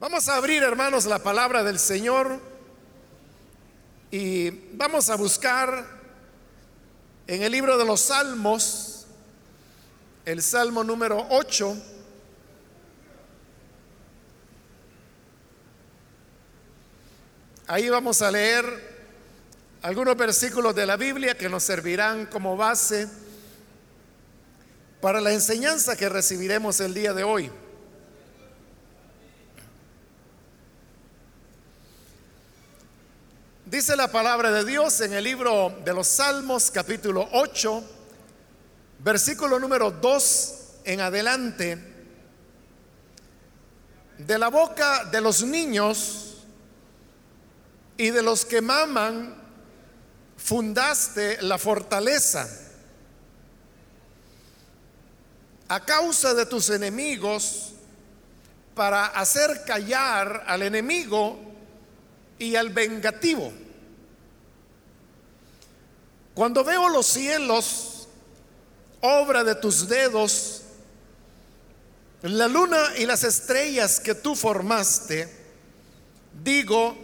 Vamos a abrir, hermanos, la palabra del Señor y vamos a buscar en el libro de los Salmos, el Salmo número 8. Ahí vamos a leer algunos versículos de la Biblia que nos servirán como base para la enseñanza que recibiremos el día de hoy. Dice la palabra de Dios en el libro de los Salmos capítulo 8, versículo número 2 en adelante. De la boca de los niños y de los que maman, fundaste la fortaleza. A causa de tus enemigos, para hacer callar al enemigo, y al vengativo. Cuando veo los cielos, obra de tus dedos, la luna y las estrellas que tú formaste, digo,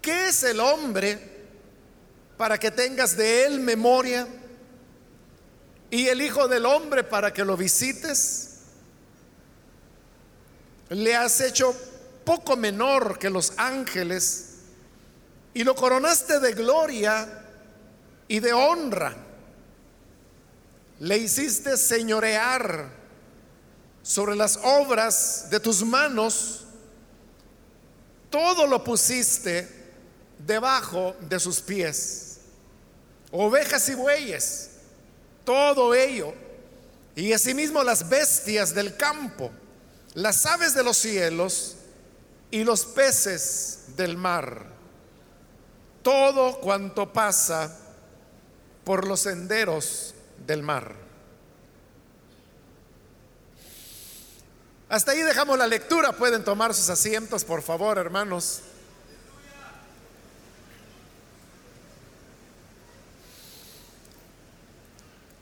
¿qué es el hombre para que tengas de él memoria? ¿Y el Hijo del Hombre para que lo visites? Le has hecho poco menor que los ángeles y lo coronaste de gloria y de honra. Le hiciste señorear sobre las obras de tus manos. Todo lo pusiste debajo de sus pies. Ovejas y bueyes, todo ello. Y asimismo las bestias del campo, las aves de los cielos y los peces del mar, todo cuanto pasa por los senderos del mar. Hasta ahí dejamos la lectura. Pueden tomar sus asientos, por favor, hermanos.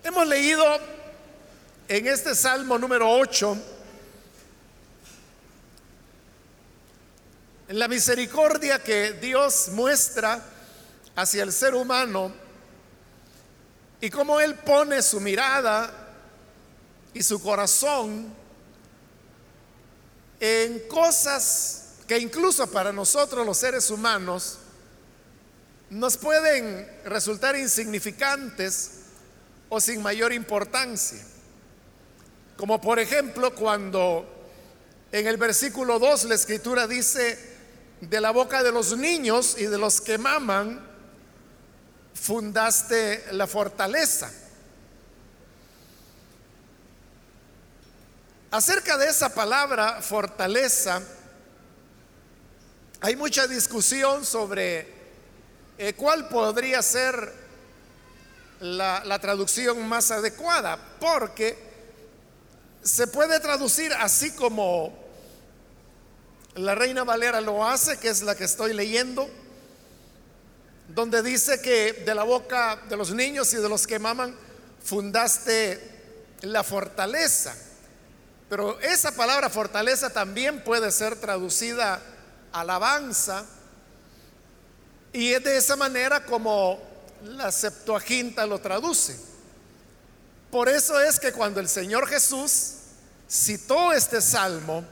Hemos leído en este Salmo número 8 la misericordia que Dios muestra hacia el ser humano y cómo Él pone su mirada y su corazón en cosas que incluso para nosotros los seres humanos nos pueden resultar insignificantes o sin mayor importancia. Como por ejemplo cuando en el versículo 2 la escritura dice, de la boca de los niños y de los que maman, fundaste la fortaleza. Acerca de esa palabra fortaleza, hay mucha discusión sobre eh, cuál podría ser la, la traducción más adecuada, porque se puede traducir así como la Reina Valera lo hace, que es la que estoy leyendo, donde dice que de la boca de los niños y de los que maman fundaste la fortaleza. Pero esa palabra fortaleza también puede ser traducida alabanza. Y es de esa manera como la Septuaginta lo traduce. Por eso es que cuando el Señor Jesús citó este salmo,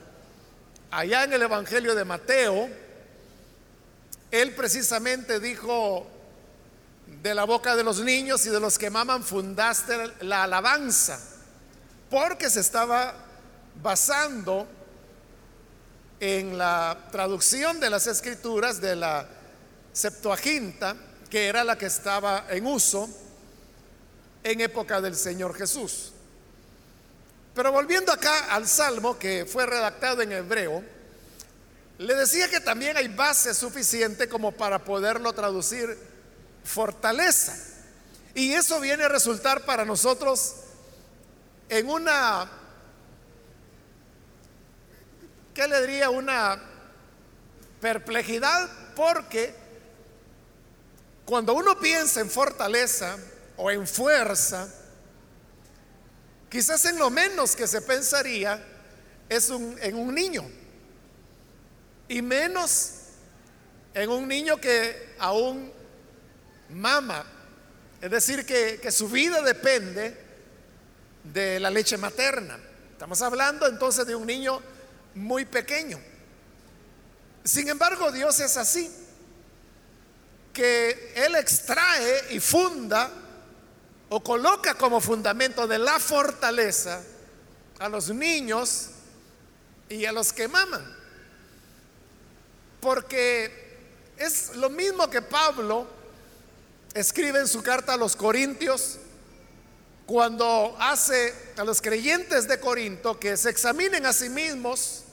allá en el Evangelio de Mateo, él precisamente dijo, de la boca de los niños y de los que maman fundaste la alabanza, porque se estaba basando en la traducción de las escrituras de la Septuaginta, que era la que estaba en uso en época del Señor Jesús. Pero volviendo acá al Salmo que fue redactado en hebreo, le decía que también hay base suficiente como para poderlo traducir fortaleza. Y eso viene a resultar para nosotros en una, ¿qué le diría? Una perplejidad porque cuando uno piensa en fortaleza o en fuerza, Quizás en lo menos que se pensaría es en un niño. y menos en un niño que aún mama. Es decir, que, que su vida depende de la leche materna. Estamos hablando entonces de un niño muy pequeño. Sin embargo, Dios es así, que Él extrae y funda o coloca como fundamento de la fortaleza a los niños y a los que maman. Porque es lo mismo que Pablo escribe en su carta a los Corintios cuando hace a los creyentes de Corinto que se examinen a sí mismos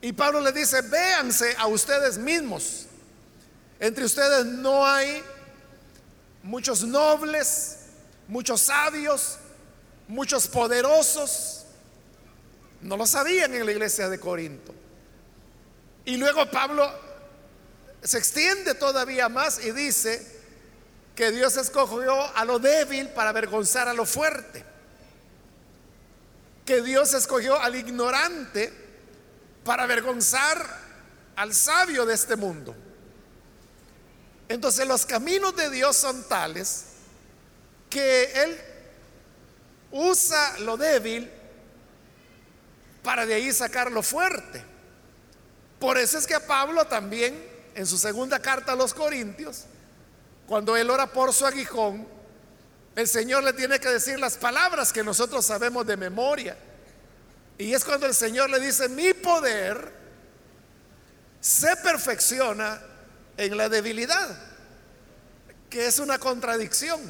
y Pablo le dice, véanse a ustedes mismos. Entre ustedes no hay muchos nobles, muchos sabios, muchos poderosos. No lo sabían en la iglesia de Corinto. Y luego Pablo se extiende todavía más y dice que Dios escogió a lo débil para avergonzar a lo fuerte. Que Dios escogió al ignorante para avergonzar al sabio de este mundo. Entonces los caminos de Dios son tales que Él usa lo débil para de ahí sacar lo fuerte. Por eso es que a Pablo también, en su segunda carta a los Corintios, cuando él ora por su aguijón, el Señor le tiene que decir las palabras que nosotros sabemos de memoria. Y es cuando el Señor le dice, mi poder se perfecciona en la debilidad, que es una contradicción.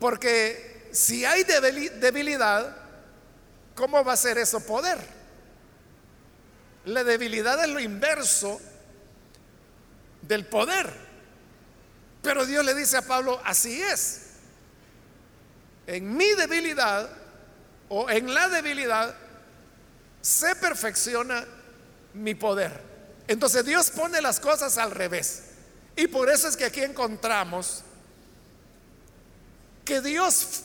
Porque si hay debilidad, ¿cómo va a ser eso poder? La debilidad es lo inverso del poder. Pero Dios le dice a Pablo, así es. En mi debilidad o en la debilidad se perfecciona mi poder. Entonces Dios pone las cosas al revés. Y por eso es que aquí encontramos que Dios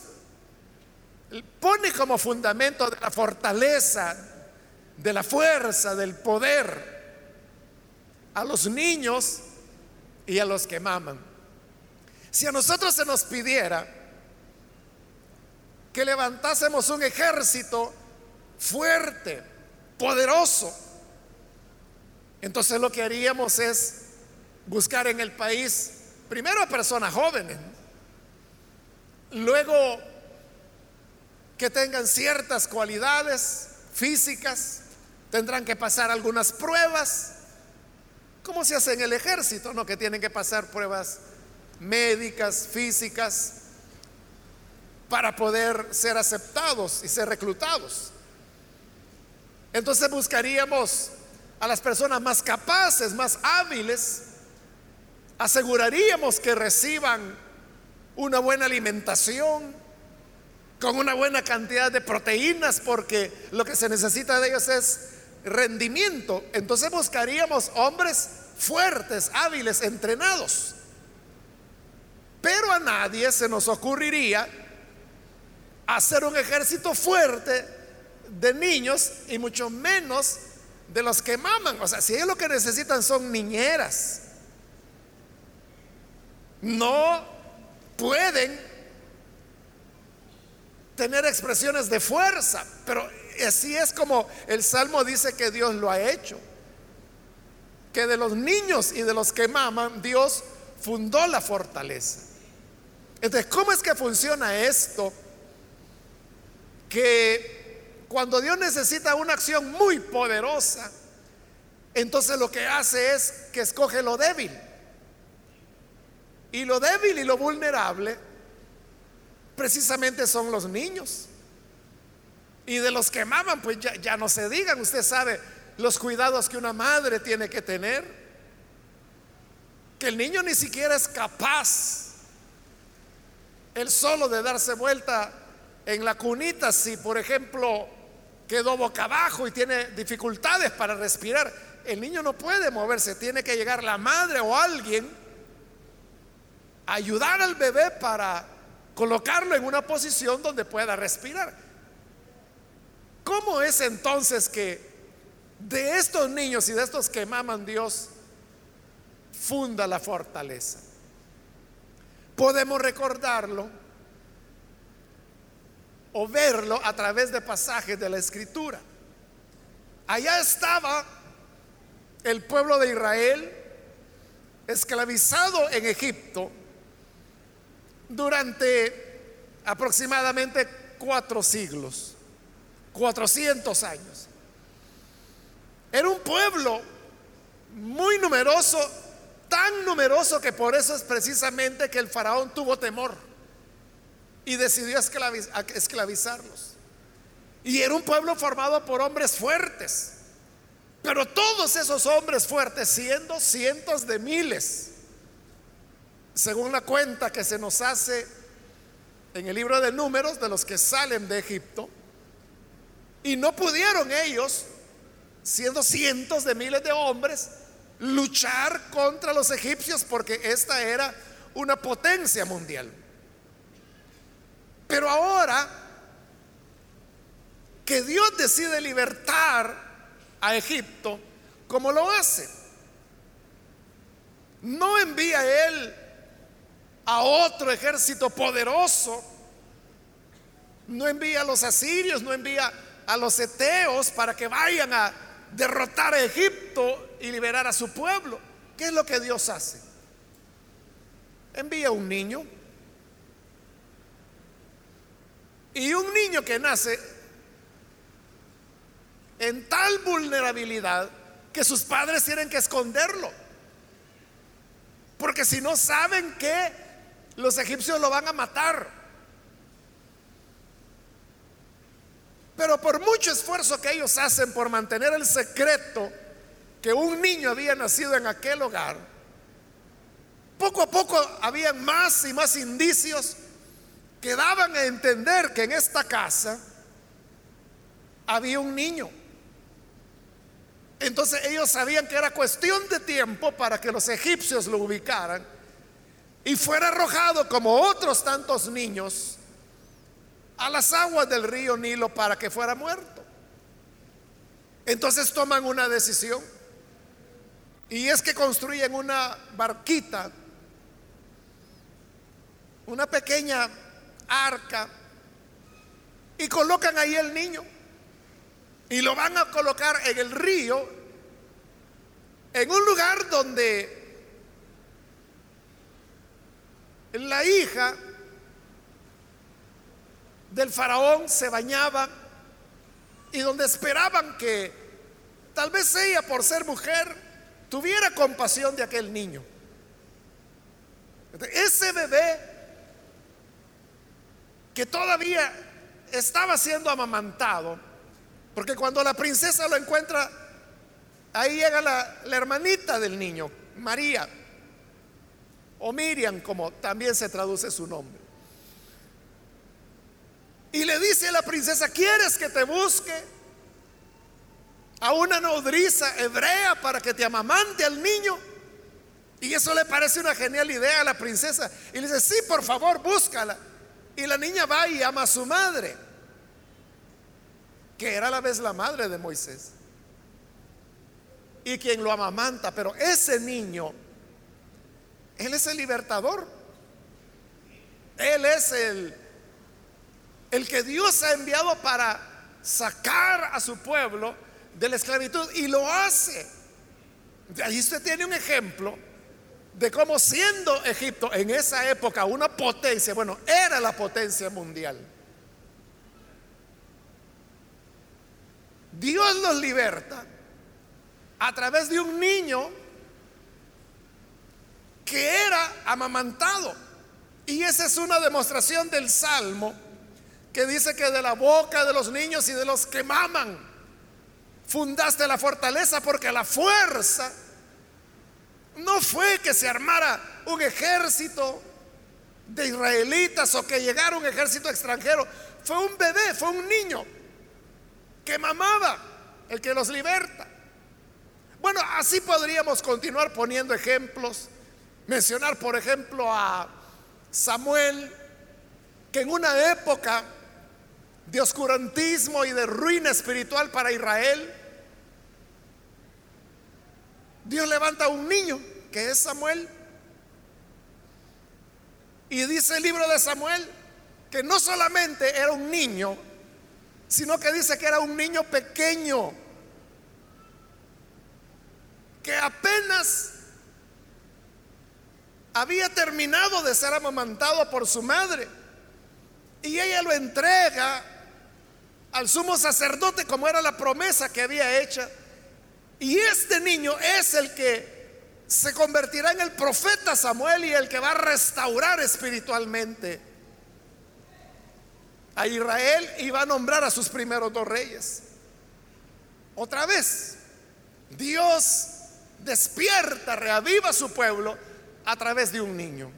pone como fundamento de la fortaleza, de la fuerza, del poder a los niños y a los que maman. Si a nosotros se nos pidiera que levantásemos un ejército fuerte, poderoso, entonces lo que haríamos es buscar en el país primero a personas jóvenes, luego que tengan ciertas cualidades físicas, tendrán que pasar algunas pruebas, como se hace en el ejército? No, que tienen que pasar pruebas médicas, físicas, para poder ser aceptados y ser reclutados. Entonces buscaríamos a las personas más capaces, más hábiles, aseguraríamos que reciban una buena alimentación, con una buena cantidad de proteínas, porque lo que se necesita de ellos es rendimiento. Entonces buscaríamos hombres fuertes, hábiles, entrenados. Pero a nadie se nos ocurriría hacer un ejército fuerte de niños y mucho menos de los que maman. O sea, si ellos lo que necesitan son niñeras, no pueden tener expresiones de fuerza, pero así es como el Salmo dice que Dios lo ha hecho. Que de los niños y de los que maman, Dios fundó la fortaleza. Entonces, ¿cómo es que funciona esto? Que cuando Dios necesita una acción muy poderosa, entonces lo que hace es que escoge lo débil. Y lo débil y lo vulnerable precisamente son los niños. Y de los que maman, pues ya, ya no se digan, usted sabe los cuidados que una madre tiene que tener. Que el niño ni siquiera es capaz, el solo de darse vuelta en la cunita, si por ejemplo quedó boca abajo y tiene dificultades para respirar, el niño no puede moverse, tiene que llegar la madre o alguien a ayudar al bebé para colocarlo en una posición donde pueda respirar. ¿Cómo es entonces que de estos niños y de estos que maman Dios, funda la fortaleza. Podemos recordarlo o verlo a través de pasajes de la escritura. Allá estaba el pueblo de Israel esclavizado en Egipto durante aproximadamente cuatro siglos, cuatrocientos años. Era un pueblo muy numeroso, tan numeroso que por eso es precisamente que el faraón tuvo temor y decidió esclavizarlos. Y era un pueblo formado por hombres fuertes. Pero todos esos hombres fuertes, siendo cientos de miles, según la cuenta que se nos hace en el libro de números de los que salen de Egipto, y no pudieron ellos siendo cientos de miles de hombres, luchar contra los egipcios porque esta era una potencia mundial. Pero ahora que Dios decide libertar a Egipto, como lo hace? No envía Él a otro ejército poderoso, no envía a los asirios, no envía a los eteos para que vayan a derrotar a Egipto y liberar a su pueblo. ¿Qué es lo que Dios hace? Envía un niño. Y un niño que nace en tal vulnerabilidad que sus padres tienen que esconderlo. Porque si no saben que los egipcios lo van a matar. Pero por mucho esfuerzo que ellos hacen por mantener el secreto que un niño había nacido en aquel hogar, poco a poco habían más y más indicios que daban a entender que en esta casa había un niño. Entonces ellos sabían que era cuestión de tiempo para que los egipcios lo ubicaran y fuera arrojado como otros tantos niños a las aguas del río Nilo para que fuera muerto. Entonces toman una decisión. Y es que construyen una barquita, una pequeña arca, y colocan ahí el niño. Y lo van a colocar en el río, en un lugar donde la hija del faraón se bañaba y donde esperaban que tal vez ella, por ser mujer, tuviera compasión de aquel niño. Ese bebé que todavía estaba siendo amamantado, porque cuando la princesa lo encuentra, ahí llega la, la hermanita del niño, María, o Miriam, como también se traduce su nombre. Y le dice a la princesa, ¿quieres que te busque a una nodriza hebrea para que te amamante al niño? Y eso le parece una genial idea a la princesa. Y le dice, sí, por favor, búscala. Y la niña va y ama a su madre, que era a la vez la madre de Moisés. Y quien lo amamanta, pero ese niño, él es el libertador. Él es el el que Dios ha enviado para sacar a su pueblo de la esclavitud y lo hace. De ahí usted tiene un ejemplo de cómo siendo Egipto en esa época una potencia, bueno, era la potencia mundial. Dios los liberta a través de un niño que era amamantado. Y esa es una demostración del Salmo que dice que de la boca de los niños y de los que maman fundaste la fortaleza porque la fuerza no fue que se armara un ejército de israelitas o que llegara un ejército extranjero, fue un bebé, fue un niño que mamaba, el que los liberta. Bueno, así podríamos continuar poniendo ejemplos, mencionar por ejemplo a Samuel, que en una época de oscurantismo y de ruina espiritual para Israel, Dios levanta a un niño, que es Samuel. Y dice el libro de Samuel que no solamente era un niño, sino que dice que era un niño pequeño, que apenas había terminado de ser amamantado por su madre. Y ella lo entrega al sumo sacerdote como era la promesa que había hecha. Y este niño es el que se convertirá en el profeta Samuel y el que va a restaurar espiritualmente a Israel y va a nombrar a sus primeros dos reyes. Otra vez, Dios despierta, reaviva a su pueblo a través de un niño.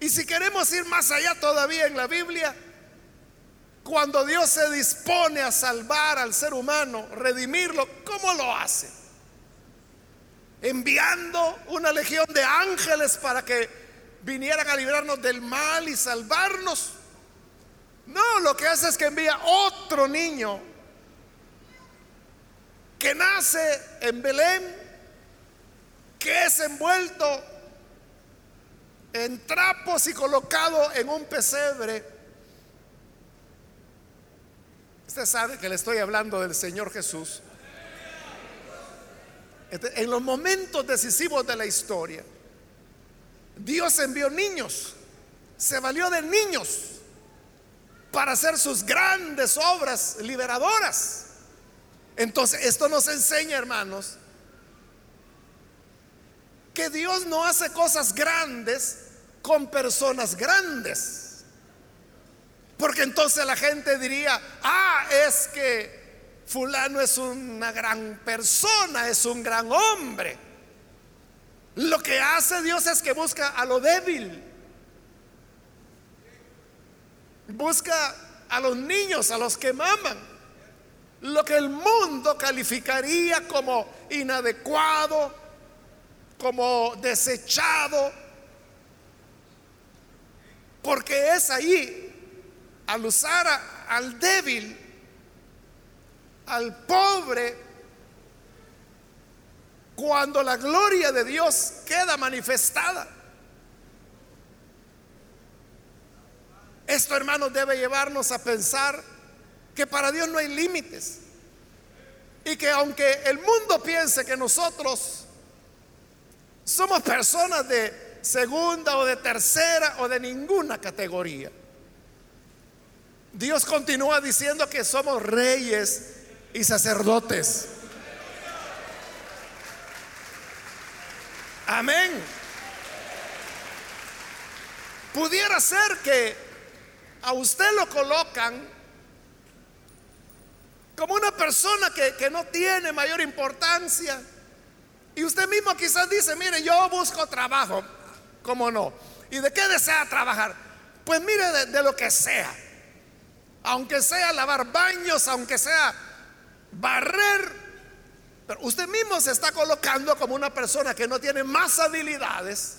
Y si queremos ir más allá todavía en la Biblia, cuando Dios se dispone a salvar al ser humano, redimirlo, ¿cómo lo hace? Enviando una legión de ángeles para que vinieran a librarnos del mal y salvarnos. No, lo que hace es que envía otro niño que nace en Belén, que es envuelto en trapos y colocado en un pesebre. Usted sabe que le estoy hablando del Señor Jesús. Este, en los momentos decisivos de la historia, Dios envió niños, se valió de niños para hacer sus grandes obras liberadoras. Entonces, esto nos enseña, hermanos, que Dios no hace cosas grandes con personas grandes. Porque entonces la gente diría, ah, es que fulano es una gran persona, es un gran hombre. Lo que hace Dios es que busca a lo débil. Busca a los niños, a los que maman. Lo que el mundo calificaría como inadecuado, como desechado, porque es ahí, al usar al débil, al pobre, cuando la gloria de Dios queda manifestada. Esto, hermanos, debe llevarnos a pensar que para Dios no hay límites. Y que aunque el mundo piense que nosotros somos personas de segunda o de tercera o de ninguna categoría. Dios continúa diciendo que somos reyes y sacerdotes. Amén. Pudiera ser que a usted lo colocan como una persona que, que no tiene mayor importancia y usted mismo quizás dice, mire, yo busco trabajo, ¿cómo no? ¿Y de qué desea trabajar? Pues mire, de, lo que sea. Aunque sea lavar baños, aunque sea barrer. Pero usted mismo se está colocando como una persona que no tiene más habilidades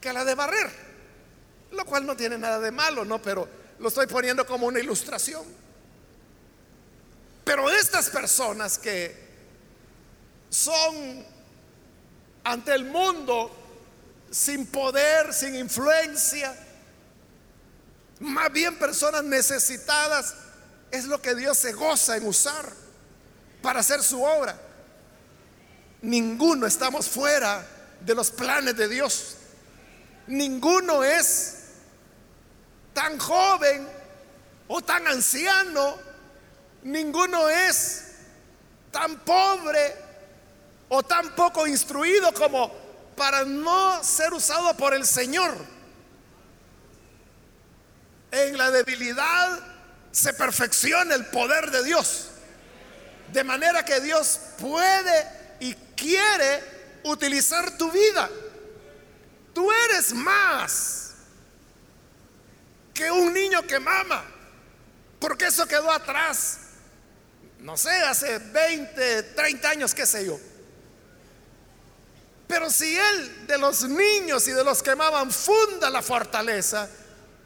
que la de barrer. Lo cual no tiene nada de malo, ¿no? Pero lo estoy poniendo como una ilustración. Pero estas personas que son ante el mundo sin poder, sin influencia, más bien personas necesitadas, es lo que Dios se goza en usar para hacer su obra. Ninguno estamos fuera de los planes de Dios. Ninguno es tan joven o tan anciano. Ninguno es tan pobre o tan poco instruido como para no ser usado por el Señor. En la debilidad se perfecciona el poder de Dios. De manera que Dios puede y quiere utilizar tu vida. Tú eres más que un niño que mama. Porque eso quedó atrás. No sé, hace 20, 30 años, qué sé yo. Pero si Él de los niños y de los que amaban funda la fortaleza,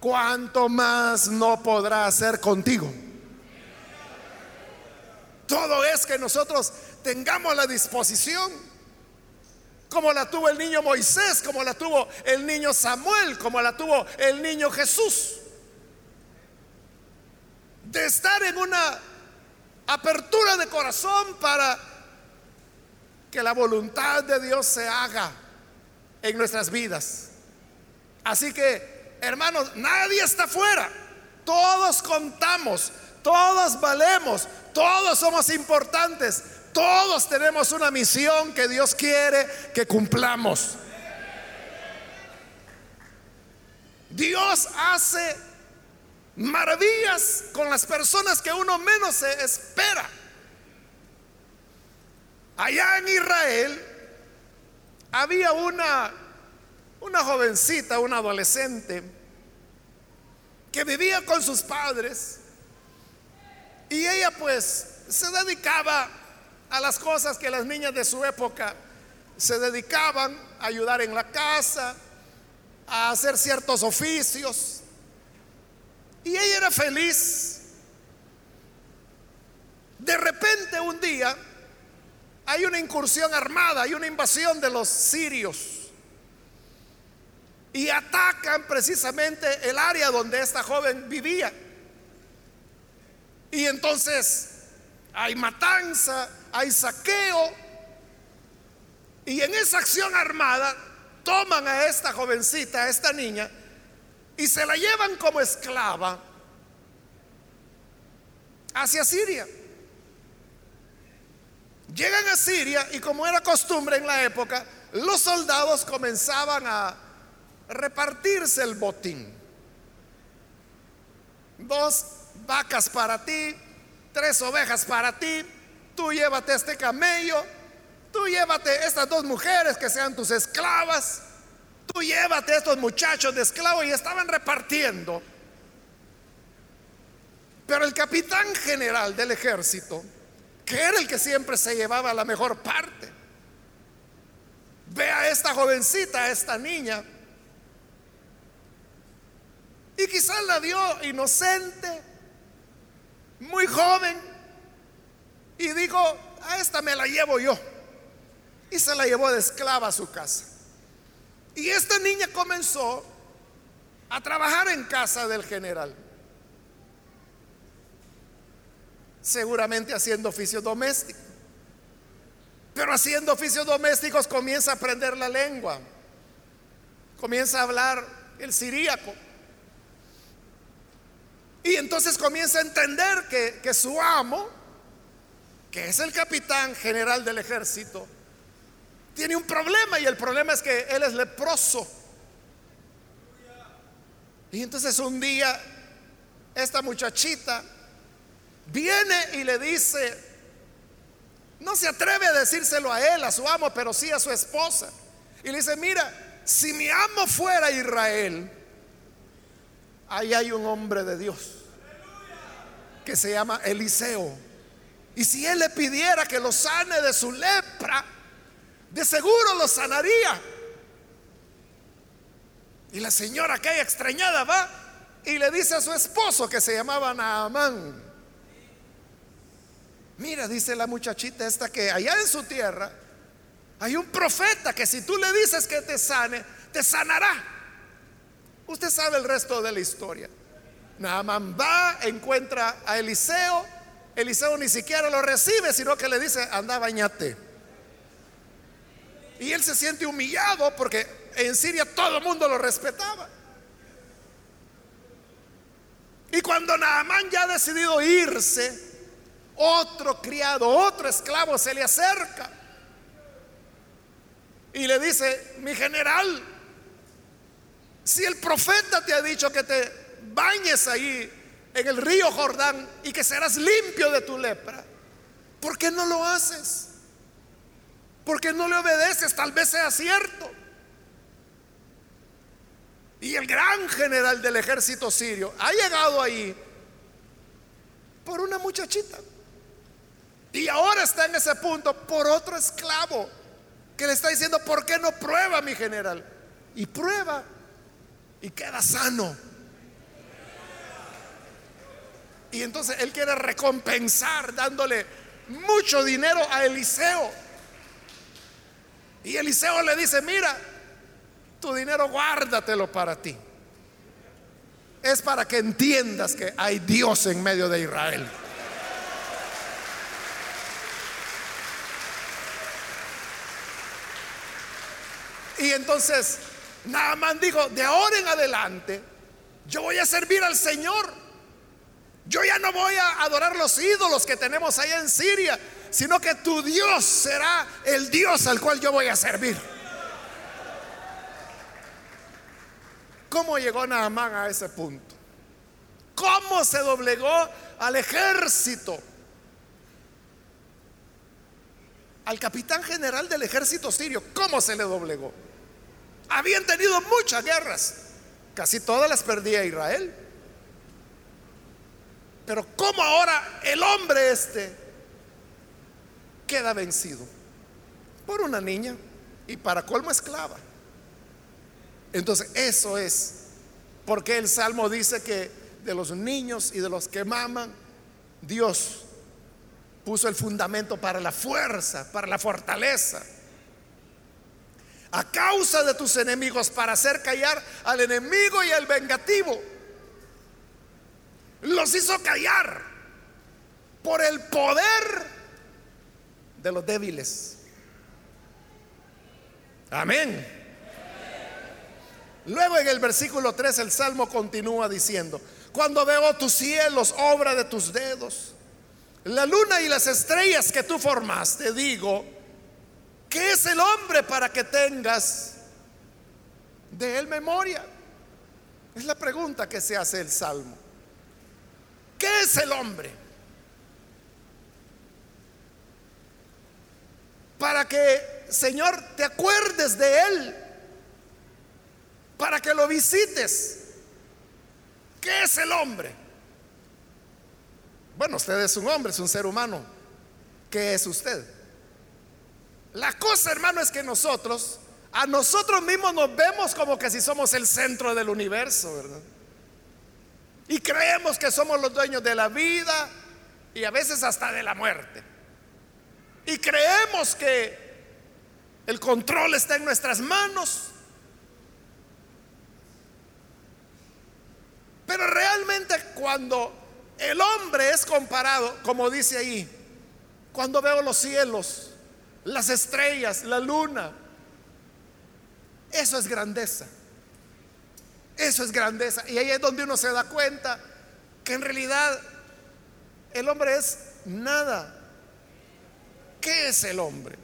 ¿cuánto más no podrá hacer contigo? Todo es que nosotros tengamos la disposición, como la tuvo el niño Moisés, como la tuvo el niño Samuel, como la tuvo el niño Jesús, de estar en una apertura de corazón para que la voluntad de Dios se haga en nuestras vidas. Así que, hermanos, nadie está fuera. Todos contamos, todos valemos, todos somos importantes, todos tenemos una misión que Dios quiere que cumplamos. Dios hace maravillas con las personas que uno menos se espera. Allá en Israel había una una jovencita, una adolescente que vivía con sus padres y ella pues se dedicaba a las cosas que las niñas de su época se dedicaban, a ayudar en la casa, a hacer ciertos oficios. Y ella era feliz. De repente un día hay una incursión armada, hay una invasión de los sirios. Y atacan precisamente el área donde esta joven vivía. Y entonces hay matanza, hay saqueo. Y en esa acción armada toman a esta jovencita, a esta niña, y se la llevan como esclava hacia Siria. Llegan a Siria y como era costumbre en la época, los soldados comenzaban a repartirse el botín. Dos vacas para ti, tres ovejas para ti, tú llévate este camello, tú llévate estas dos mujeres que sean tus esclavas, tú llévate estos muchachos de esclavos y estaban repartiendo. Pero el capitán general del ejército, que era el que siempre se llevaba la mejor parte, ve a esta jovencita, a esta niña, y quizás la vio inocente, muy joven, y dijo, a esta me la llevo yo. Y se la llevó de esclava a su casa. Y esta niña comenzó a trabajar en casa del general. Seguramente haciendo oficios domésticos. Pero haciendo oficios domésticos comienza a aprender la lengua. Comienza a hablar el siríaco. Y entonces comienza a entender que, que su amo, que es el capitán general del ejército, tiene un problema y el problema es que él es leproso. Y entonces un día esta muchachita viene y le dice, no se atreve a decírselo a él, a su amo, pero sí a su esposa. Y le dice, mira, si mi amo fuera Israel, ahí hay un hombre de Dios que se llama Eliseo. Y si él le pidiera que lo sane de su lepra, de seguro lo sanaría. Y la señora aquella extrañada va y le dice a su esposo que se llamaba Naamán. Mira, dice la muchachita esta que allá en su tierra hay un profeta que si tú le dices que te sane, te sanará. Usted sabe el resto de la historia. Naamán va, encuentra a Eliseo. Eliseo ni siquiera lo recibe, sino que le dice, anda, bañate. Y él se siente humillado porque en Siria todo el mundo lo respetaba. Y cuando Naamán ya ha decidido irse, otro criado, otro esclavo se le acerca y le dice, mi general, si el profeta te ha dicho que te bañes ahí en el río Jordán y que serás limpio de tu lepra. ¿Por qué no lo haces? ¿Por qué no le obedeces? Tal vez sea cierto. Y el gran general del ejército sirio ha llegado ahí por una muchachita. Y ahora está en ese punto por otro esclavo que le está diciendo, ¿por qué no prueba mi general? Y prueba y queda sano. Y entonces él quiere recompensar dándole mucho dinero a Eliseo. Y Eliseo le dice, mira, tu dinero guárdatelo para ti. Es para que entiendas que hay Dios en medio de Israel. Y entonces Naaman dijo, de ahora en adelante, yo voy a servir al Señor. Yo ya no voy a adorar los ídolos que tenemos allá en Siria, sino que tu Dios será el Dios al cual yo voy a servir. ¿Cómo llegó Naamán a ese punto? ¿Cómo se doblegó al ejército? Al capitán general del ejército sirio, ¿cómo se le doblegó? Habían tenido muchas guerras, casi todas las perdía Israel. Pero ¿cómo ahora el hombre este queda vencido? Por una niña y para colmo esclava. Entonces eso es porque el Salmo dice que de los niños y de los que maman, Dios puso el fundamento para la fuerza, para la fortaleza a causa de tus enemigos para hacer callar al enemigo y al vengativo. Los hizo callar por el poder de los débiles. Amén. Luego en el versículo 3 el Salmo continúa diciendo, cuando veo tus cielos, obra de tus dedos, la luna y las estrellas que tú formaste, digo, ¿Qué es el hombre para que tengas de él memoria? Es la pregunta que se hace el Salmo. ¿Qué es el hombre? Para que, Señor, te acuerdes de él, para que lo visites. ¿Qué es el hombre? Bueno, usted es un hombre, es un ser humano. ¿Qué es usted? La cosa, hermano, es que nosotros, a nosotros mismos nos vemos como que si somos el centro del universo, ¿verdad? Y creemos que somos los dueños de la vida y a veces hasta de la muerte. Y creemos que el control está en nuestras manos. Pero realmente cuando el hombre es comparado, como dice ahí, cuando veo los cielos, las estrellas, la luna. Eso es grandeza. Eso es grandeza. Y ahí es donde uno se da cuenta que en realidad el hombre es nada. ¿Qué es el hombre?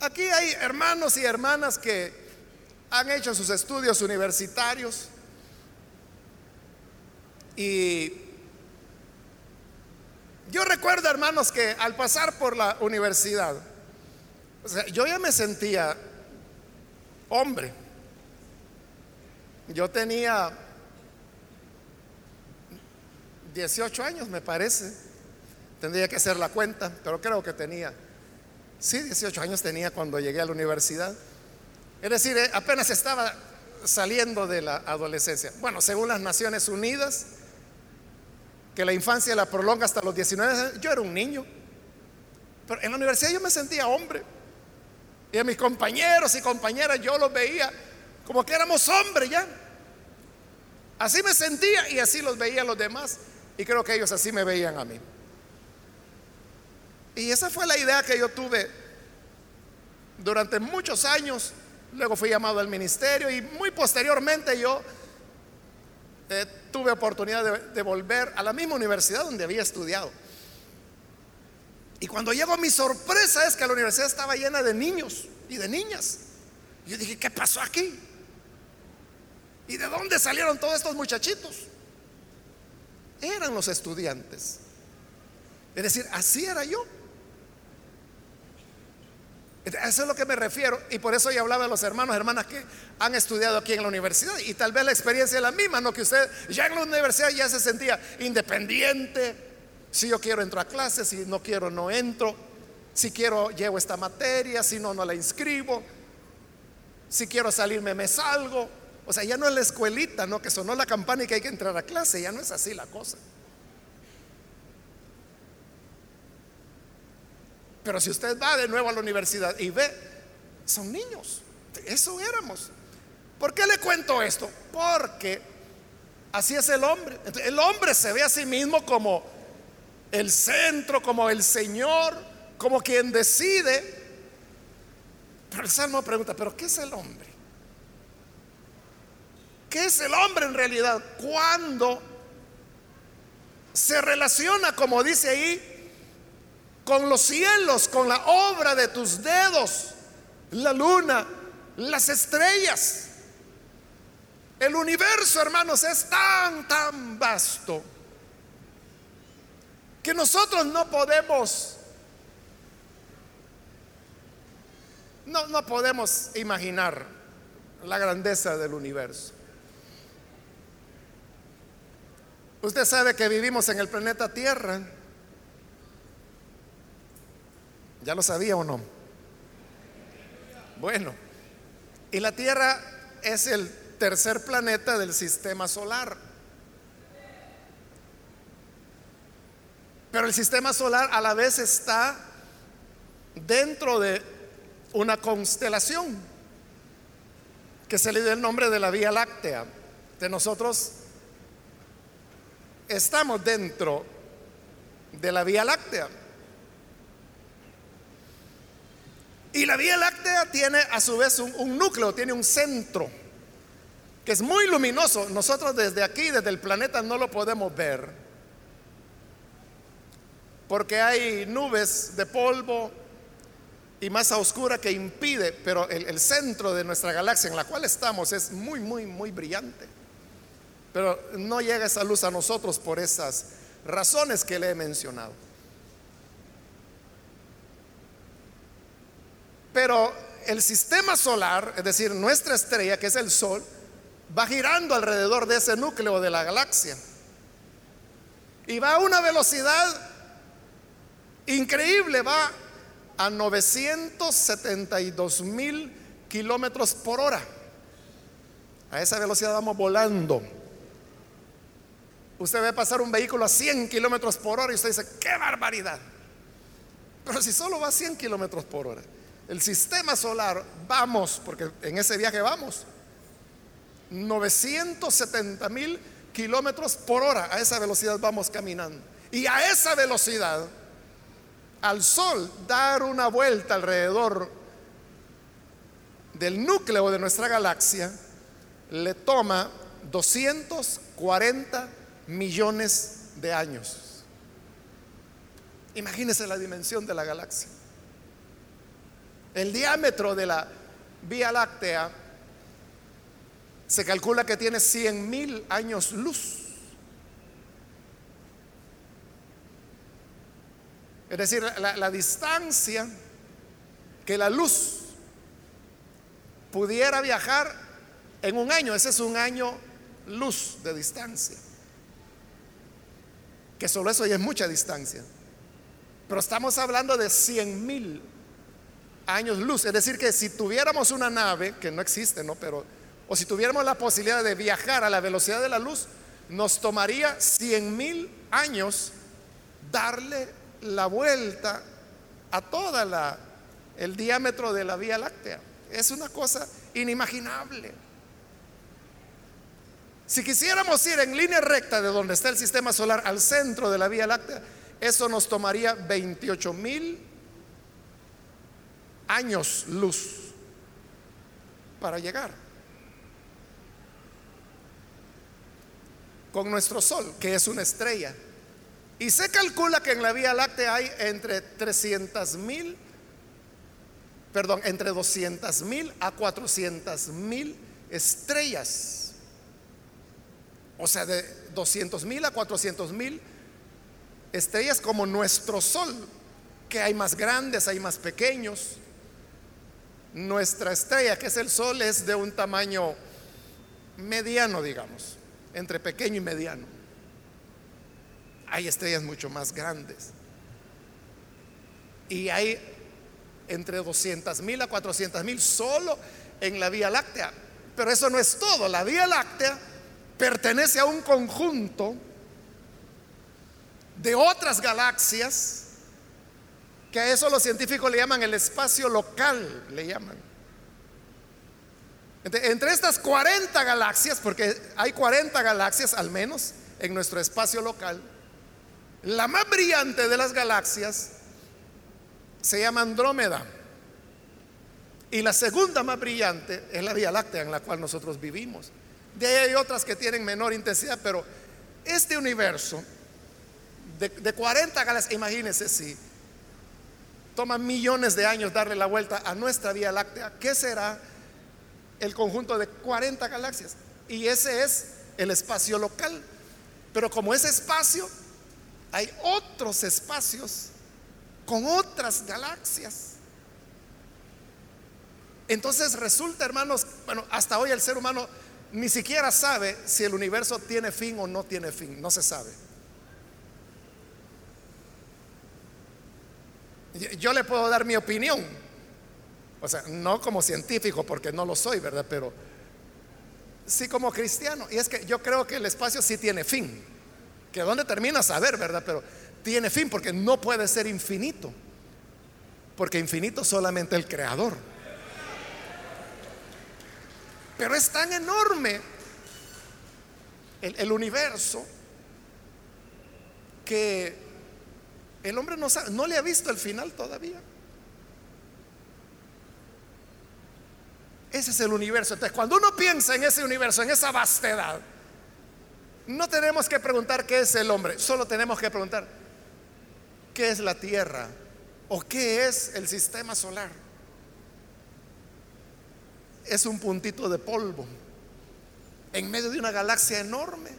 Aquí hay hermanos y hermanas que han hecho sus estudios universitarios y yo recuerdo, hermanos, que al pasar por la universidad, yo ya me sentía hombre. Yo tenía 18 años, me parece. Tendría que hacer la cuenta, pero creo que tenía. Sí, 18 años tenía cuando llegué a la universidad. Es decir, eh, apenas estaba saliendo de la adolescencia. Bueno, según las Naciones Unidas, que la infancia la prolonga hasta los 19 años. Yo era un niño, pero en la universidad yo me sentía hombre. Y a mis compañeros y compañeras yo los veía como que éramos hombres ya. Así me sentía y así los veía los demás. Y creo que ellos así me veían a mí. Y esa fue la idea que yo tuve durante muchos años. Luego fui llamado al ministerio y muy posteriormente yo eh, tuve oportunidad de, volver a la misma universidad donde había estudiado. Y cuando llego, mi sorpresa es que la universidad estaba llena de niños y de niñas. yo dije, ¿qué pasó aquí? ¿Y de dónde salieron todos estos muchachitos? Eran los estudiantes. Es decir, así era yo. Eso es lo que me refiero y por eso yo hablaba de los hermanos, hermanas que han estudiado aquí en la universidad y tal vez la experiencia es la misma, no que usted ya en la universidad ya se sentía independiente, si yo quiero entro a clases, si no quiero no entro, si quiero llevo esta materia, si no no la inscribo, si quiero salirme me salgo. O sea, ya no es la escuelita, ¿no? Que sonó la campana y que hay que entrar a clase, ya no es así la cosa. Pero si usted va de nuevo a la universidad y ve, son niños, eso éramos. ¿Por qué le cuento esto? Porque así es el hombre. El hombre se ve a sí mismo como el centro, como el Señor, como quien decide. Pero el Salmo pregunta, ¿pero qué es el hombre? ¿Qué es el hombre en realidad? Cuando se relaciona, como dice ahí, con los cielos, con la obra de tus dedos, la luna, las estrellas. El universo, hermanos, es tan, tan vasto que nosotros no podemos, no, no podemos imaginar la grandeza del universo. Usted sabe que vivimos en el planeta Tierra. ¿Ya lo sabía o no? Bueno, y la Tierra es el tercer planeta del sistema solar. Pero el sistema solar a la vez está dentro de una constelación que se le dio el nombre de la Vía Láctea. De nosotros estamos dentro de la Vía Láctea. Y la Vía Láctea tiene a su vez un, núcleo, tiene un centro que es muy luminoso. Nosotros desde aquí, desde el planeta, no lo podemos ver. Porque hay nubes de polvo y masa oscura que impide, pero el, el centro de nuestra galaxia en la cual estamos es muy, muy, muy brillante. Pero no llega esa luz a nosotros por esas razones que le he mencionado. Pero el sistema solar, es decir, nuestra estrella, que es el Sol, va girando alrededor de ese núcleo de la galaxia. Y va a una velocidad increíble, va a 972 mil kilómetros por hora. A esa velocidad vamos volando. Usted ve pasar un vehículo a 100 kilómetros por hora y usted dice, ¡qué barbaridad! Pero si solo va a 100 kilómetros por hora, el sistema solar, vamos, porque en ese viaje vamos, 970 mil kilómetros por hora, a esa velocidad vamos caminando. Y a esa velocidad, al Sol dar una vuelta alrededor del núcleo de nuestra galaxia, le toma 240 millones de años. Imagínese la dimensión de la galaxia. El diámetro de la Vía Láctea se calcula que tiene 100 mil años luz. Es decir, la, distancia que la luz pudiera viajar en un año, ese es un año luz de distancia que solo eso ya es mucha distancia. Pero estamos hablando de 100 mil años luz. Es decir, que si tuviéramos una nave, que no existe, ¿no? Pero, o si tuviéramos la posibilidad de viajar a la velocidad de la luz, nos tomaría 100 mil años darle la vuelta a toda la el diámetro de la Vía Láctea. Es una cosa inimaginable. Si quisiéramos ir en línea recta de donde está el sistema solar al centro de la Vía Láctea, eso nos tomaría 28 mil años luz para llegar. Con nuestro Sol, que es una estrella. Y se calcula que en la Vía Láctea hay entre 300 mil, perdón, entre 200 mil a 400 mil estrellas o sea, de 200 mil a 400 mil estrellas como nuestro Sol, que hay más grandes, hay más pequeños. Nuestra estrella, que es el Sol, es de un tamaño mediano, digamos, entre pequeño y mediano. Hay estrellas mucho más grandes. Y hay entre 200 mil a 400 mil solo en la Vía Láctea. Pero eso no es todo. La Vía Láctea pertenece a un conjunto de otras galaxias que a eso los científicos le llaman el espacio local, le llaman. Entre, estas 40 galaxias, porque hay 40 galaxias al menos en nuestro espacio local, la más brillante de las galaxias se llama Andrómeda. Y la segunda más brillante es la Vía Láctea en la cual nosotros vivimos. De ahí hay otras que tienen menor intensidad, pero este universo de, de 40 galaxias, imagínense si toma millones de años darle la vuelta a nuestra Vía Láctea, ¿qué será el conjunto de 40 galaxias? Y ese es el espacio local. Pero como ese espacio, hay otros espacios con otras galaxias. Entonces resulta, hermanos, bueno, hasta hoy el ser humano ni siquiera sabe si el universo tiene fin o no tiene fin, no se sabe. Yo le puedo dar mi opinión, o sea, no como científico, porque no lo soy, ¿verdad? Pero sí como cristiano. Y es que yo creo que el espacio sí tiene fin, que dónde termina saber, ¿verdad? Pero tiene fin porque no puede ser infinito, porque infinito solamente el creador. Pero es tan enorme el, universo que el hombre no, no le ha visto el final todavía. Ese es el universo. Entonces, cuando uno piensa en ese universo, en esa vastedad, no tenemos que preguntar qué es el hombre, solo tenemos que preguntar qué es la Tierra o qué es el sistema solar es un puntito de polvo en medio de una galaxia enorme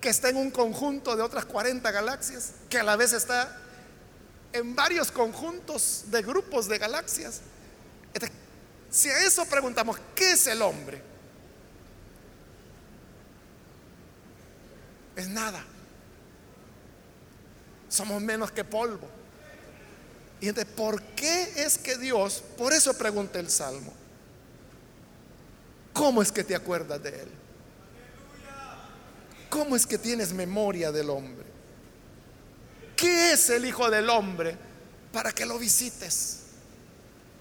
que está en un conjunto de otras 40 galaxias, que a la vez está en varios conjuntos de grupos de galaxias. si a eso preguntamos, ¿qué es el hombre? Es nada. Somos menos que polvo. Y entonces, ¿por qué es que Dios, por eso pregunta el Salmo, ¿Cómo es que te acuerdas de Él? ¿Cómo es que tienes memoria del hombre? ¿Qué es el Hijo del Hombre para que lo visites?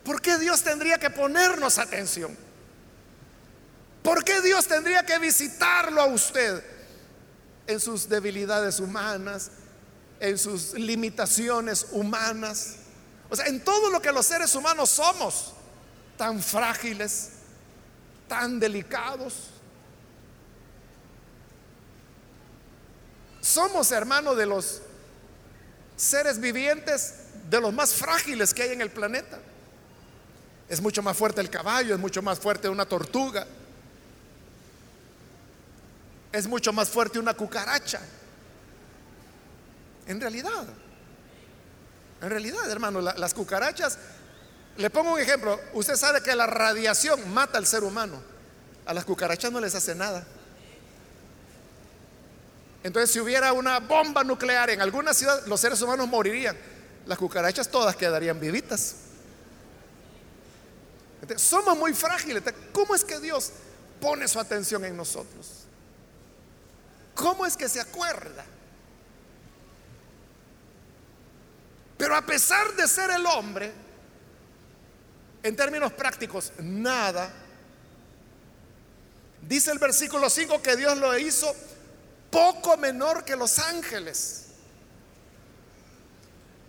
¿Por qué Dios tendría que ponernos atención? ¿Por qué Dios tendría que visitarlo a usted en sus debilidades humanas, en sus limitaciones humanas? O sea, en todo lo que los seres humanos somos, tan frágiles, tan delicados. Somos, hermanos, de los seres vivientes, de los más frágiles que hay en el planeta. Es mucho más fuerte el caballo, es mucho más fuerte una tortuga, es mucho más fuerte una cucaracha. En realidad, en realidad, hermano, las cucarachas le pongo un ejemplo. Usted sabe que la radiación mata al ser humano. A las cucarachas no les hace nada. Entonces, si hubiera una bomba nuclear en alguna ciudad, los seres humanos morirían. Las cucarachas todas quedarían vivitas. somos muy frágiles. ¿Cómo es que Dios pone su atención en nosotros? ¿Cómo es que se acuerda? Pero a pesar de ser el hombre, en términos prácticos, nada. Dice el versículo 5 que Dios lo hizo poco menor que los ángeles.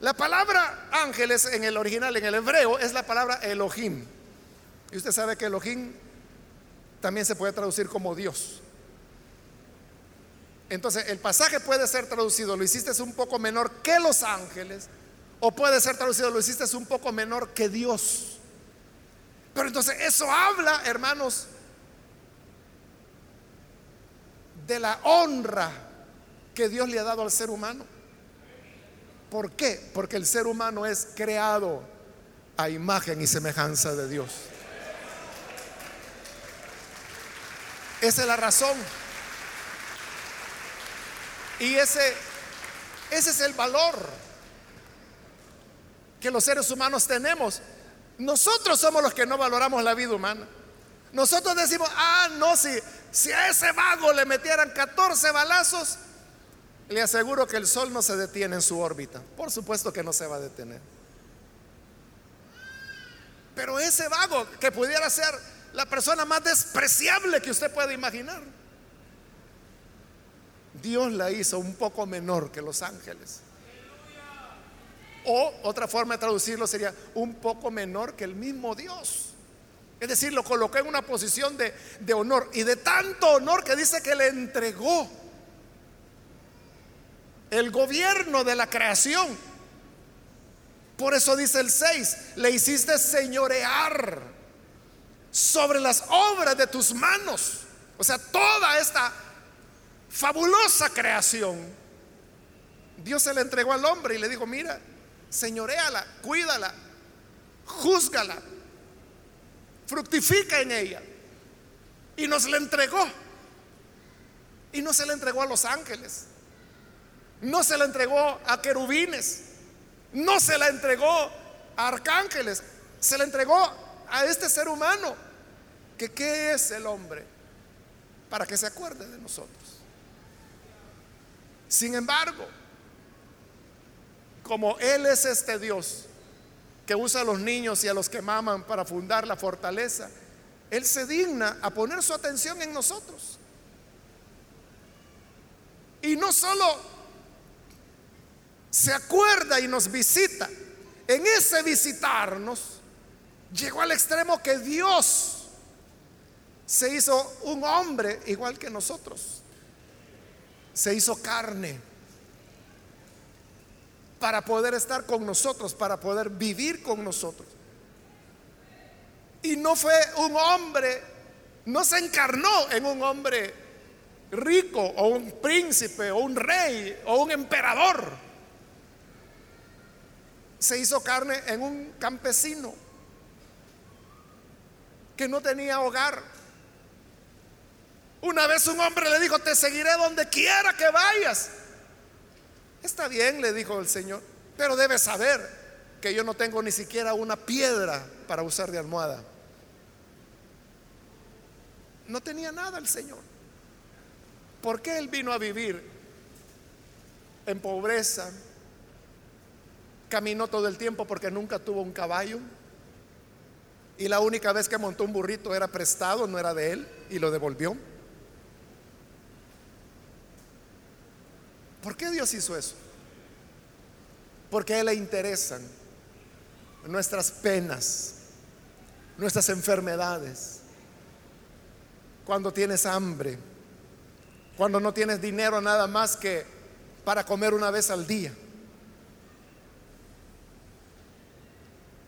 La palabra ángeles en el original, en el hebreo, es la palabra Elohim. Y usted sabe que Elohim también se puede traducir como Dios. Entonces, el pasaje puede ser traducido, lo hiciste un poco menor que los ángeles, o puede ser traducido, lo hiciste un poco menor que Dios. Pero entonces eso habla, hermanos, de la honra que Dios le ha dado al ser humano. ¿Por qué? Porque el ser humano es creado a imagen y semejanza de Dios. Esa es la razón. Y ese, ese es el valor que los seres humanos tenemos. Nosotros somos los que no valoramos la vida humana. Nosotros decimos, ah, no, si, si a ese vago le metieran 14 balazos, le aseguro que el sol no se detiene en su órbita. Por supuesto que no se va a detener. Pero ese vago que pudiera ser la persona más despreciable que usted pueda imaginar, Dios la hizo un poco menor que los ángeles. O otra forma de traducirlo sería un poco menor que el mismo Dios. Es decir, lo colocó en una posición de, honor y de tanto honor que dice que le entregó el gobierno de la creación. Por eso dice el 6, le hiciste señorear sobre las obras de tus manos. O sea, toda esta fabulosa creación, Dios se la entregó al hombre y le dijo, mira, señoreala, cuídala, júzgala, fructifica en ella. Y nos la entregó. Y no se la entregó a los ángeles. No se la entregó a querubines. No se la entregó a arcángeles. Se la entregó a este ser humano. Que qué es el hombre para que se acuerde de nosotros. Sin embargo, como Él es este Dios que usa a los niños y a los que maman para fundar la fortaleza, Él se digna a poner su atención en nosotros. Y no solo se acuerda y nos visita, en ese visitarnos llegó al extremo que Dios se hizo un hombre igual que nosotros. Se hizo carne para poder estar con nosotros, para poder vivir con nosotros. Y no fue un hombre, no se encarnó en un hombre rico o un príncipe o un rey o un emperador. Se hizo carne en un campesino que no tenía hogar. Una vez un hombre le dijo, te seguiré donde quiera que vayas. Está bien, le dijo el Señor, pero debes saber que yo no tengo ni siquiera una piedra para usar de almohada. No tenía nada el Señor. ¿Por qué Él vino a vivir en pobreza? Caminó todo el tiempo porque nunca tuvo un caballo. Y la única vez que montó un burrito era prestado, no era de él, y lo devolvió. ¿Por qué Dios hizo eso? Porque a Él le interesan nuestras penas, nuestras enfermedades, cuando tienes hambre, cuando no tienes dinero nada más que para comer una vez al día.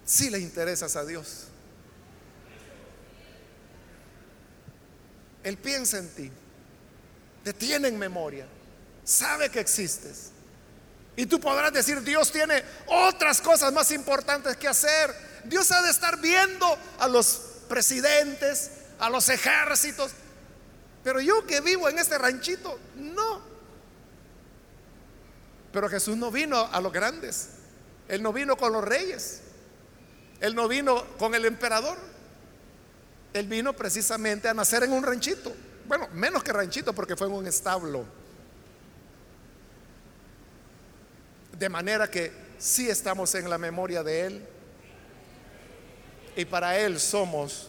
Si le interesas a Dios. Él piensa en ti, te tiene en memoria sabe que existes. Y tú podrás decir, Dios tiene otras cosas más importantes que hacer. Dios ha de estar viendo a los presidentes, a los ejércitos. Pero yo que vivo en este ranchito, no. Pero Jesús no vino a los grandes. Él no vino con los reyes. Él no vino con el emperador. Él vino precisamente a nacer en un ranchito. Bueno, menos que ranchito porque fue en un establo. De manera que sí estamos en la memoria de Él. Y para Él somos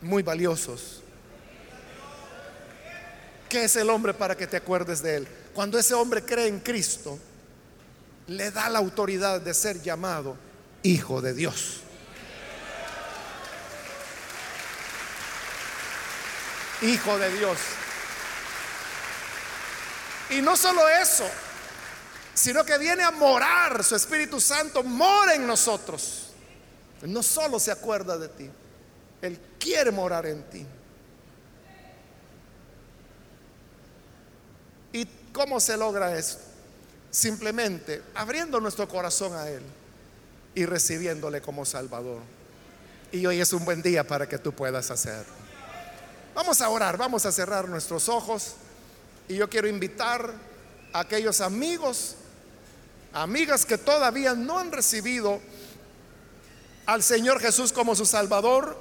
muy valiosos. ¿Qué es el hombre para que te acuerdes de Él? Cuando ese hombre cree en Cristo, le da la autoridad de ser llamado Hijo de Dios. Hijo de Dios. Y no solo eso, sino que viene a morar, su Espíritu Santo mora en nosotros. No solo se acuerda de ti, Él quiere morar en ti. ¿Y cómo se logra esto? Simplemente abriendo nuestro corazón a Él y recibiéndole como Salvador. Y hoy es un buen día para que tú puedas hacerlo. Vamos a orar, vamos a cerrar nuestros ojos y yo quiero invitar a aquellos amigos amigas que todavía no han recibido al Señor Jesús como su Salvador,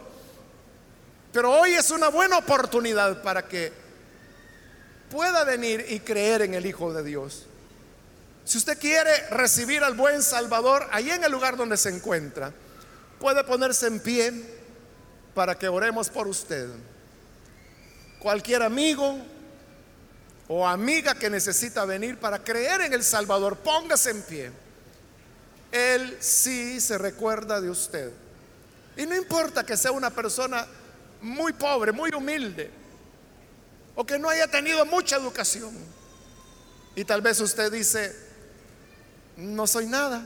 Pero hoy es una buena oportunidad para que pueda venir y creer en el Hijo de Dios. Si usted quiere recibir al buen Salvador, ahí en el lugar donde se encuentra, puede ponerse en pie para que oremos por usted. Cualquier amigo o amiga que necesita venir para creer en el Salvador, póngase en pie. Él sí se recuerda de usted. Y no importa que sea una persona muy pobre, muy humilde, o que no haya tenido mucha educación. Y tal vez usted dice, no soy nada,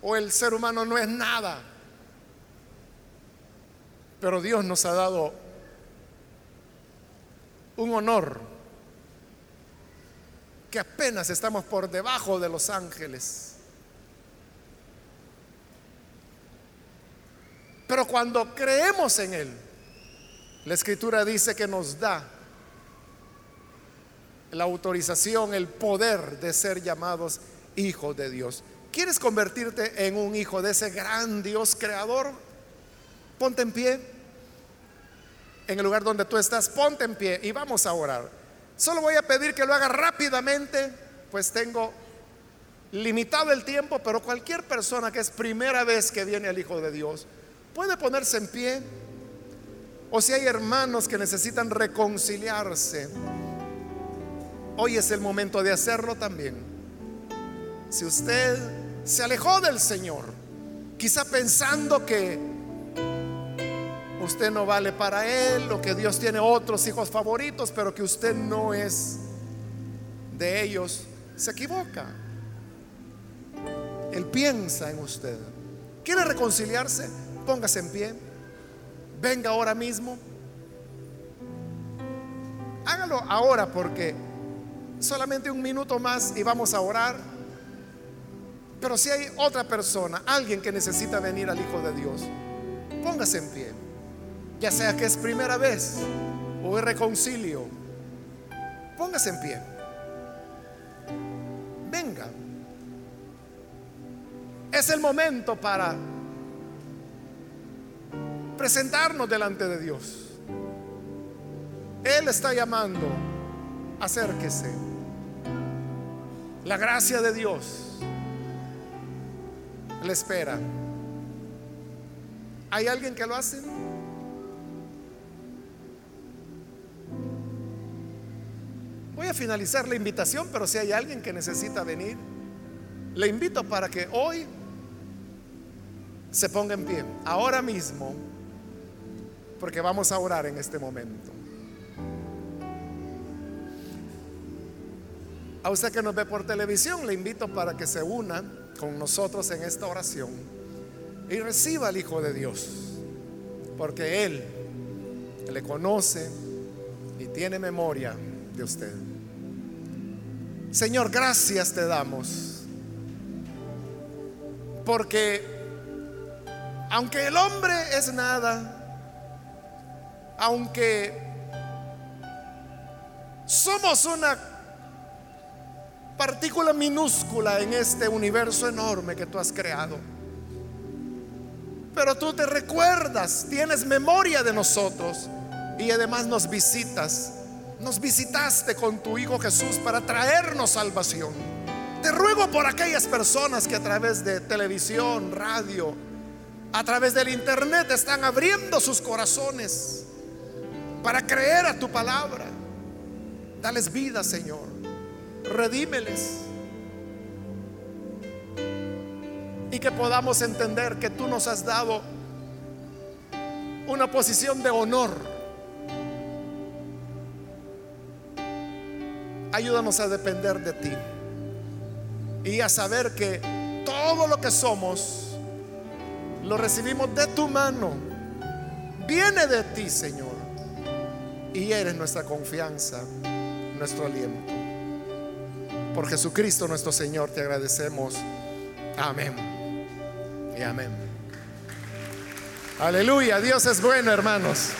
o el ser humano no es nada. Pero Dios nos ha dado un honor que apenas estamos por debajo de los ángeles. Pero cuando creemos en Él, la escritura dice que nos da la autorización, el poder de ser llamados hijos de Dios. ¿Quieres convertirte en un hijo de ese gran Dios creador? Ponte en pie. En el lugar donde tú estás, ponte en pie y vamos a orar. Solo voy a pedir que lo haga rápidamente, pues tengo limitado el tiempo, pero cualquier persona que es primera vez que viene al Hijo de Dios, puede ponerse en pie. O si hay hermanos que necesitan reconciliarse, hoy es el momento de hacerlo también. Si usted se alejó del Señor, quizá pensando que usted no vale para Él o que Dios tiene otros hijos favoritos, pero que usted no es de ellos, se equivoca. Él piensa en usted. ¿Quiere reconciliarse? Póngase en pie. Venga ahora mismo. Hágalo ahora porque solamente un minuto más y vamos a orar. Pero si hay otra persona, alguien que necesita venir al Hijo de Dios, póngase en pie. Ya sea que es primera vez o es reconcilio, póngase en pie. Venga. Es el momento para presentarnos delante de Dios. Él está llamando, acérquese. La gracia de Dios le espera. ¿Hay alguien que lo hace? Voy a finalizar la invitación, pero si hay alguien que necesita venir, le invito para que hoy se ponga en pie, ahora mismo, porque vamos a orar en este momento. A usted que nos ve por televisión, le invito para que se una con nosotros en esta oración y reciba al Hijo de Dios, porque Él le conoce y tiene memoria usted. Señor, gracias te damos, porque aunque el hombre es nada, aunque somos una partícula minúscula en este universo enorme que tú has creado. Pero tú te recuerdas, tienes memoria de nosotros y además nos visitas. Nos visitaste con tu Hijo Jesús para traernos salvación. Te ruego por aquellas personas que a través de televisión, radio, a través del internet están abriendo sus corazones para creer a tu palabra. Dales vida, Señor redímeles. Y que podamos entender que tú nos has dado una posición de honor. Ayúdanos a depender de ti y a saber que todo lo que somos lo recibimos de tu mano. Viene de ti, Señor. Y eres nuestra confianza, nuestro aliento. Por Jesucristo nuestro Señor te agradecemos. Amén. Y amén. Aleluya. Dios es bueno, hermanos.